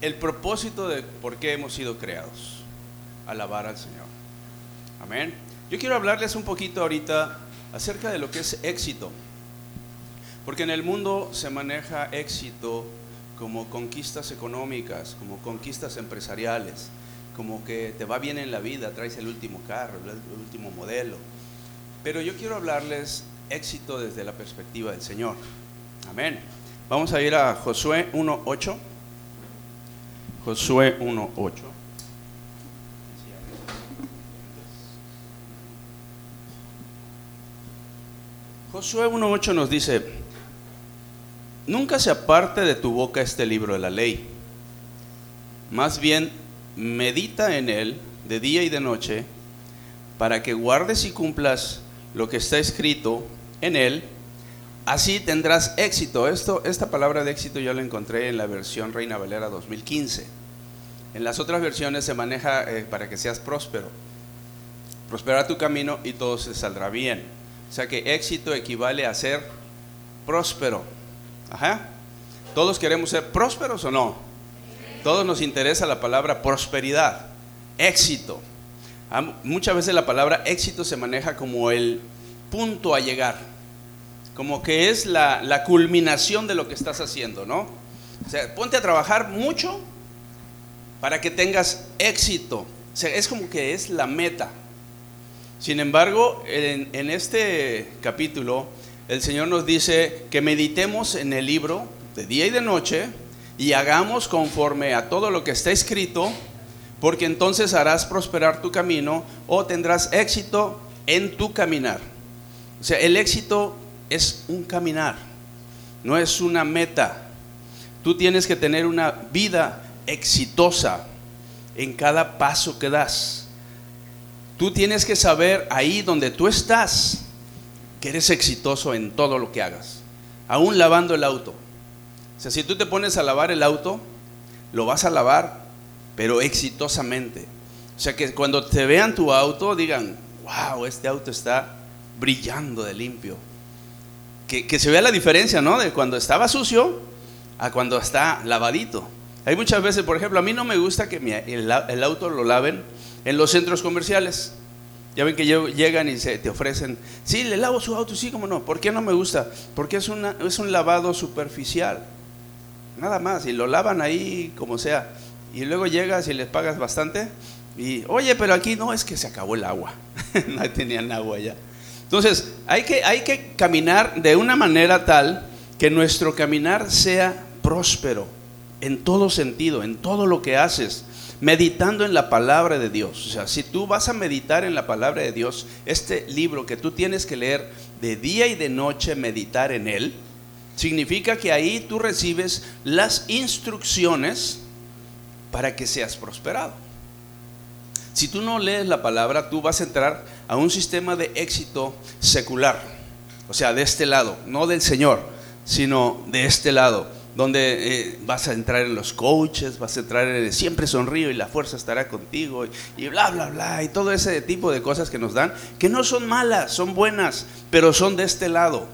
el propósito de por qué hemos sido creados. Alabar al Señor. Amén. Yo quiero hablarles un poquito ahorita acerca de lo que es éxito. Porque en el mundo se maneja éxito como conquistas económicas, como conquistas empresariales, como que te va bien en la vida, traes el último carro, el último modelo. Pero yo quiero hablarles éxito desde la perspectiva del Señor. Amén. Vamos a ir a Josué 1.8. Josué 1.8. Josué 1.8 nos dice, nunca se aparte de tu boca este libro de la ley, más bien medita en él de día y de noche, para que guardes y cumplas lo que está escrito en él, así tendrás éxito. Esto, esta palabra de éxito yo la encontré en la versión Reina Valera 2015. En las otras versiones se maneja eh, para que seas próspero. Prospera tu camino y todo se saldrá bien. O sea que éxito equivale a ser próspero. Ajá. ¿Todos queremos ser prósperos o no? Todos nos interesa la palabra prosperidad, éxito. Muchas veces la palabra éxito se maneja como el punto a llegar, como que es la, la culminación de lo que estás haciendo, ¿no? O sea, ponte a trabajar mucho para que tengas éxito. O sea, es como que es la meta. Sin embargo, en, este capítulo, el Señor nos dice que meditemos en el libro de día y de noche y hagamos conforme a todo lo que está escrito, porque entonces harás prosperar tu camino o tendrás éxito en tu caminar. O sea, el éxito es un caminar, no es una meta. Tú tienes que tener una vida exitosa en cada paso que das. Tú tienes que saber ahí donde tú estás que eres exitoso en todo lo que hagas, aún lavando el auto. O sea, si tú te pones a lavar el auto, lo vas a lavar, pero exitosamente. O sea, que cuando te vean tu auto digan, wow, este auto está brillando de limpio. Que, se vea la diferencia, ¿no? De cuando estaba sucio a cuando está lavadito. Hay muchas veces, por ejemplo, a mí no me gusta que el auto lo laven en los centros comerciales. Ya ven que llegan y se, te ofrecen, sí, le lavo su auto, sí, como no. ¿Por qué no me gusta? Porque es, una, un lavado superficial. Nada más, y lo lavan ahí como sea. Y luego llegas y les pagas bastante. Y, oye, pero aquí no, es que se acabó el agua. no tenían agua ya. Entonces, hay que caminar de una manera tal que nuestro caminar sea próspero en todo sentido, en todo lo que haces meditando en la palabra de Dios. O sea, si tú vas a meditar en la palabra de Dios, este libro que tú tienes que leer de día y de noche, meditar en él, significa que ahí tú recibes las instrucciones para que seas prosperado. Si tú no lees la palabra, tú vas a entrar a un sistema de éxito secular, o sea, de este lado, no del Señor, sino de este lado donde eh, vas a entrar en los coaches, vas a entrar en el siempre sonrío y la fuerza estará contigo y, bla, bla, bla, y todo ese tipo de cosas que nos dan, que no son malas, son buenas, pero son de este lado.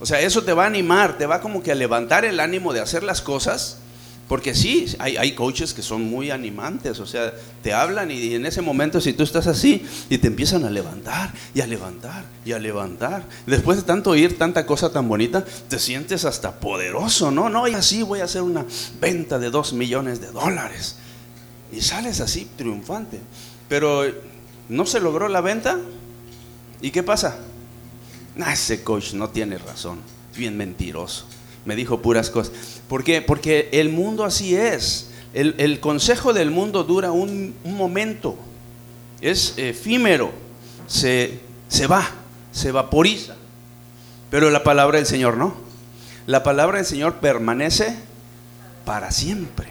O sea, eso te va a animar, te va como que a levantar el ánimo de hacer las cosas porque sí, hay, coaches que son muy animantes, o sea, te hablan y, en ese momento si tú estás así y te empiezan a levantar y a levantar y a levantar. Después de tanto oír tanta cosa tan bonita, te sientes hasta poderoso, ¿no? No, y así voy a hacer una venta de dos millones de dólares. Y sales así triunfante. Pero no se logró la venta. ¿Y qué pasa? Ah, ese coach no tiene razón, bien mentiroso me dijo puras cosas. ¿Por qué? Porque el mundo así es. El, consejo del mundo dura un, momento, es efímero, se, se va, se vaporiza. Pero la palabra del Señor no. La palabra del Señor permanece para siempre.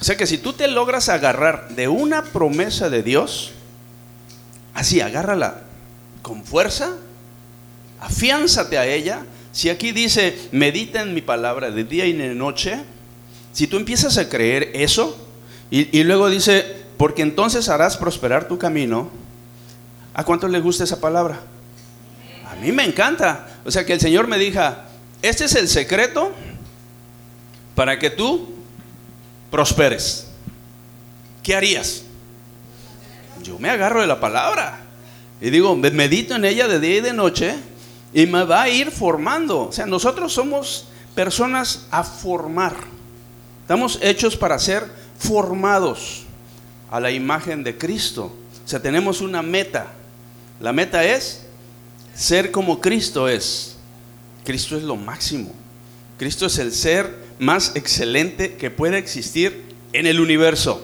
O sea que si tú te logras agarrar de una promesa de Dios, así agárrala con fuerza, afiánzate a ella, si aquí dice, medita en mi palabra de día y de noche, si tú empiezas a creer eso, y, luego dice, porque entonces harás prosperar tu camino, ¿a cuánto le gusta esa palabra? A mí me encanta. O sea, que el Señor me diga, este es el secreto para que tú prosperes, ¿qué harías? Yo me agarro de la palabra y digo, medito en ella de día y de noche y me va a ir formando. O sea, nosotros somos personas a formar. Estamos hechos para ser formados a la imagen de Cristo. O sea, tenemos una meta. La meta es ser como Cristo es. Cristo es lo máximo. Cristo es el ser más excelente que puede existir en el universo,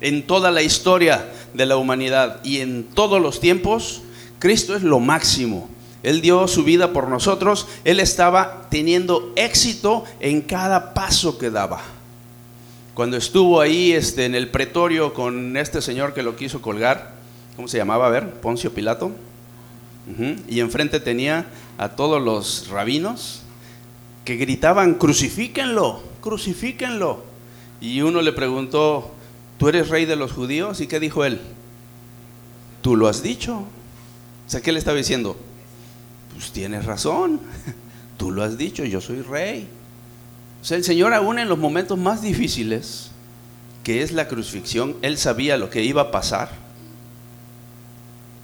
en toda la historia de la humanidad y en todos los tiempos. Cristo es lo máximo. Él dio su vida por nosotros. Él estaba teniendo éxito en cada paso que daba. Cuando estuvo ahí este, en el pretorio con este señor que lo quiso colgar, ¿cómo se llamaba? A ver, Poncio Pilato. Y enfrente tenía a todos los rabinos que gritaban, crucifíquenlo, crucifíquenlo. Y uno le preguntó, ¿tú eres rey de los judíos? ¿Y qué dijo él? Tú lo has dicho. O sea, ¿qué le estaba diciendo? Pues tienes razón, tú lo has dicho, yo soy rey. O sea, el Señor aún en los momentos más difíciles, que es la crucifixión, Él sabía lo que iba a pasar.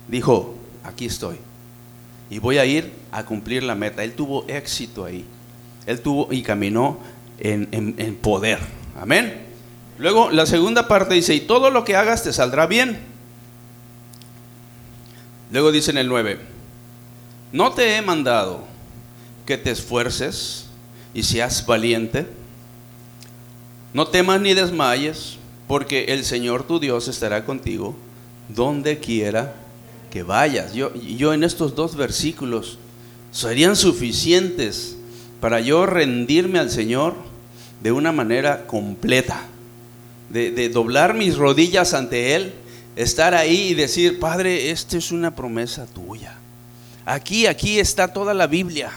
Dijo, aquí estoy. Y voy a ir a cumplir la meta. Él tuvo éxito ahí. Él tuvo y caminó en, en poder. Amén. Luego la segunda parte dice, y todo lo que hagas te saldrá bien. Luego dice en el 9, no te he mandado que te esfuerces y seas valiente. No temas ni desmayes, porque el Señor tu Dios estará contigo donde quiera que vayas. Yo, yo en estos dos versículos serían suficientes para yo rendirme al Señor de una manera completa, de, de doblar mis rodillas ante Él, estar ahí y decir, Padre, esta es una promesa tuya. Aquí, aquí está toda la Biblia.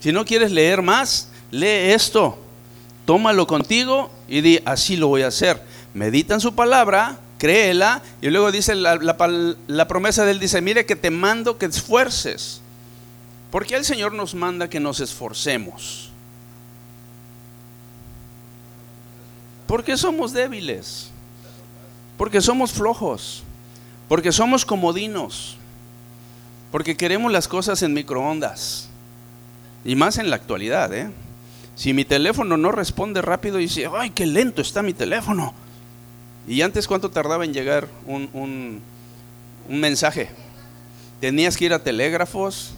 Si no quieres leer más, lee esto. Tómalo contigo y di, así lo voy a hacer. Medita en su palabra, créela y luego dice la, la, promesa de él, dice, mire que te mando que esfuerces. Porque el Señor nos manda que nos esforcemos. Porque somos débiles. Porque somos flojos. Porque somos comodinos. Porque queremos las cosas en microondas. Y más en la actualidad, ¿eh? Si mi teléfono no responde rápido y dice, ay, qué lento está mi teléfono. Y antes, ¿cuánto tardaba en llegar un, un, mensaje? Tenías que ir a telégrafos,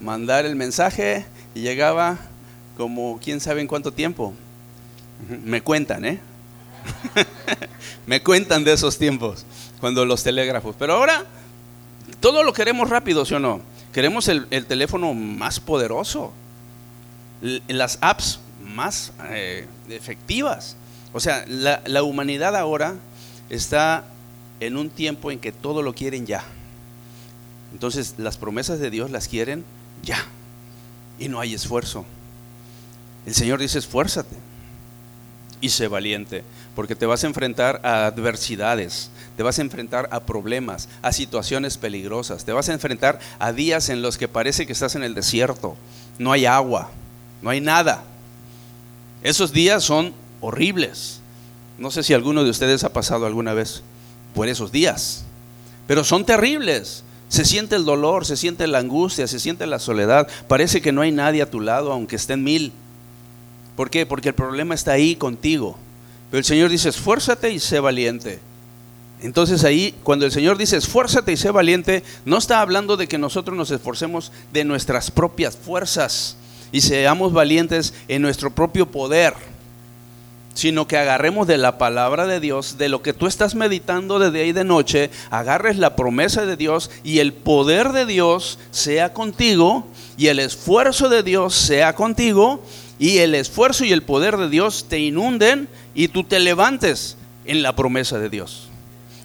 mandar el mensaje y llegaba como quién sabe en cuánto tiempo. Me cuentan, ¿eh? Me cuentan de esos tiempos, cuando los telégrafos. Pero ahora todo lo queremos rápido, ¿sí o no? Queremos el, teléfono más poderoso, las apps más eh, efectivas. O sea, la, la humanidad ahora está en un tiempo en que todo lo quieren ya. Entonces, las promesas de Dios las quieren ya. Y no hay esfuerzo. El Señor dice, esfuérzate y sé valiente, porque te vas a enfrentar a adversidades, te vas a enfrentar a problemas, a situaciones peligrosas, te vas a enfrentar a días en los que parece que estás en el desierto, no hay agua, no hay nada. Esos días son horribles. No sé si alguno de ustedes ha pasado alguna vez por esos días, pero son terribles. Se siente el dolor, se siente la angustia, se siente la soledad. Parece que no hay nadie a tu lado, aunque estén mil. ¿Por qué? Porque el problema está ahí contigo. Pero el Señor dice, esfuérzate y sé valiente. Entonces ahí, cuando el Señor dice esfuérzate y sé valiente, no está hablando de que nosotros nos esforcemos de nuestras propias fuerzas y seamos valientes en nuestro propio poder, sino que agarremos de la palabra de Dios, de lo que tú estás meditando de día y de noche, agarres la promesa de Dios y el poder de Dios sea contigo y el esfuerzo de Dios sea contigo y el esfuerzo y el poder de Dios te inunden y tú te levantes en la promesa de Dios.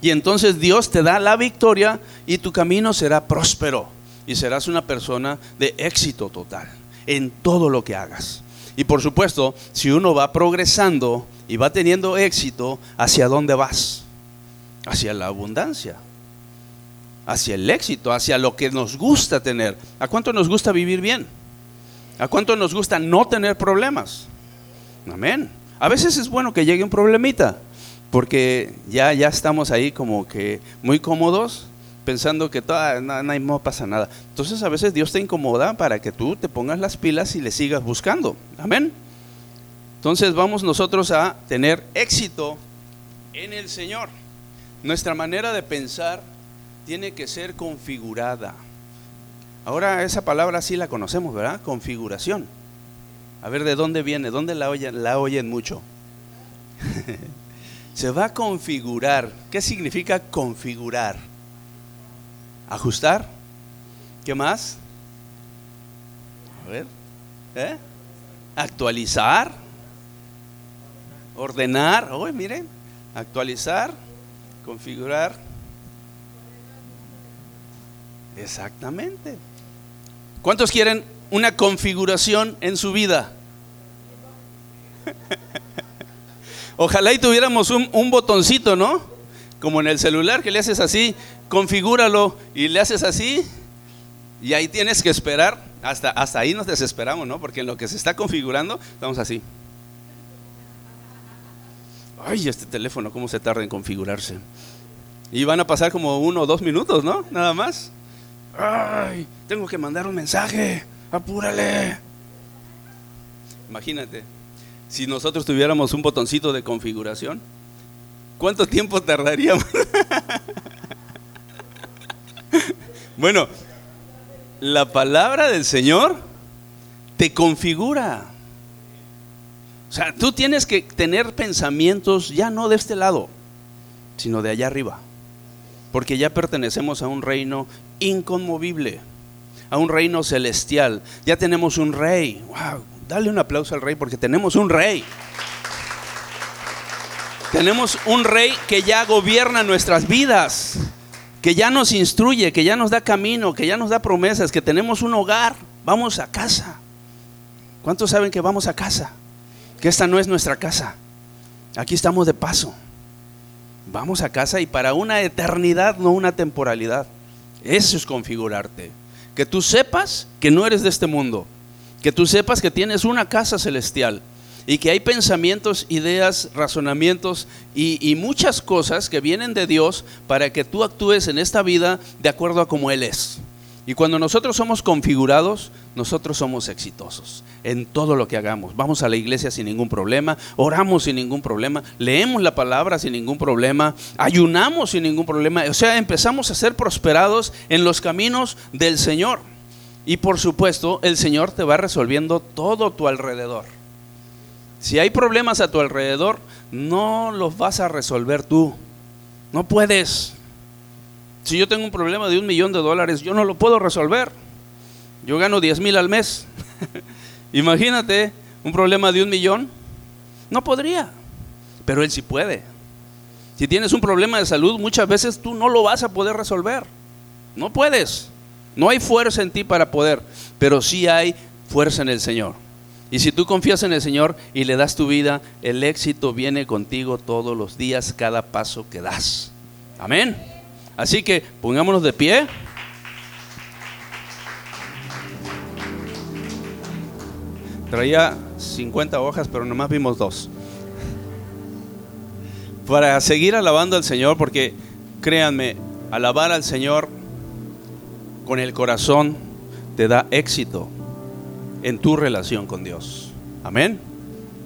Y entonces Dios te da la victoria y tu camino será próspero y serás una persona de éxito total en todo lo que hagas. Y por supuesto, si uno va progresando y va teniendo éxito, ¿hacia dónde vas? Hacia la abundancia, hacia el éxito, hacia lo que nos gusta tener. ¿A cuánto nos gusta vivir bien? ¿A cuánto nos gusta no tener problemas? Amén. A veces es bueno que llegue un problemita, porque ya, ya estamos ahí como que muy cómodos, pensando que toda, no, no, pasa nada. Entonces a veces Dios te incomoda para que tú te pongas las pilas y le sigas buscando. Amén. Entonces vamos nosotros a tener éxito en el Señor. Nuestra manera de pensar tiene que ser configurada. Ahora esa palabra sí la conocemos, ¿verdad? Configuración. A ver de dónde viene, dónde la oyen, la oyen mucho. Se va a configurar. ¿Qué significa configurar? Ajustar. ¿Qué más? A ver. ¿eh? Actualizar. Ordenar. Oye, miren. Actualizar. Configurar. Exactamente. ¿Cuántos quieren una configuración en su vida? Ojalá y tuviéramos un, un, botoncito, ¿no? Como en el celular que le haces así, configúralo y le haces así y ahí tienes que esperar. Hasta, hasta ahí nos desesperamos, ¿no? Porque en lo que se está configurando, estamos así. Ay, este teléfono, ¿cómo se tarda en configurarse? Y van a pasar como uno o dos minutos, ¿no? Nada más ay, tengo que mandar un mensaje, apúrale. Imagínate, si nosotros tuviéramos un botoncito de configuración, ¿cuánto tiempo tardaríamos? bueno, la palabra del Señor te configura. O sea, tú tienes que tener pensamientos ya no de este lado, sino de allá arriba porque ya pertenecemos a un reino inconmovible, a un reino celestial. Ya tenemos un rey. Wow, dale un aplauso al rey porque tenemos un rey. Tenemos un rey que ya gobierna nuestras vidas, que ya nos instruye, que ya nos da camino, que ya nos da promesas, que tenemos un hogar. Vamos a casa. ¿Cuántos saben que vamos a casa? Que esta no es nuestra casa. Aquí estamos de paso vamos a casa y para una eternidad, no una temporalidad. Eso es configurarte. Que tú sepas que no eres de este mundo. Que tú sepas que tienes una casa celestial. Y que hay pensamientos, ideas, razonamientos y, y muchas cosas que vienen de Dios para que tú actúes en esta vida de acuerdo a como Él es. Y cuando nosotros somos configurados, nosotros somos exitosos en todo lo que hagamos. Vamos a la iglesia sin ningún problema, oramos sin ningún problema, leemos la palabra sin ningún problema, ayunamos sin ningún problema. O sea, empezamos a ser prosperados en los caminos del Señor. Y por supuesto, el Señor te va resolviendo todo tu alrededor. Si hay problemas a tu alrededor, no los vas a resolver tú. No puedes. Si yo tengo un problema de un millón de dólares, yo no lo puedo resolver. Yo gano 10 mil al mes. Imagínate un problema de un millón. No podría, pero él sí puede. Si tienes un problema de salud, muchas veces tú no lo vas a poder resolver. No puedes. No hay fuerza en ti para poder, pero sí hay fuerza en el Señor. Y si tú confías en el Señor y le das tu vida, el éxito viene contigo todos los días, cada paso que das. Amén. Así que pongámonos de pie. Traía 50 hojas, pero nomás vimos dos. Para seguir alabando al Señor, porque créanme, alabar al Señor con el corazón te da éxito en tu relación con Dios. Amén.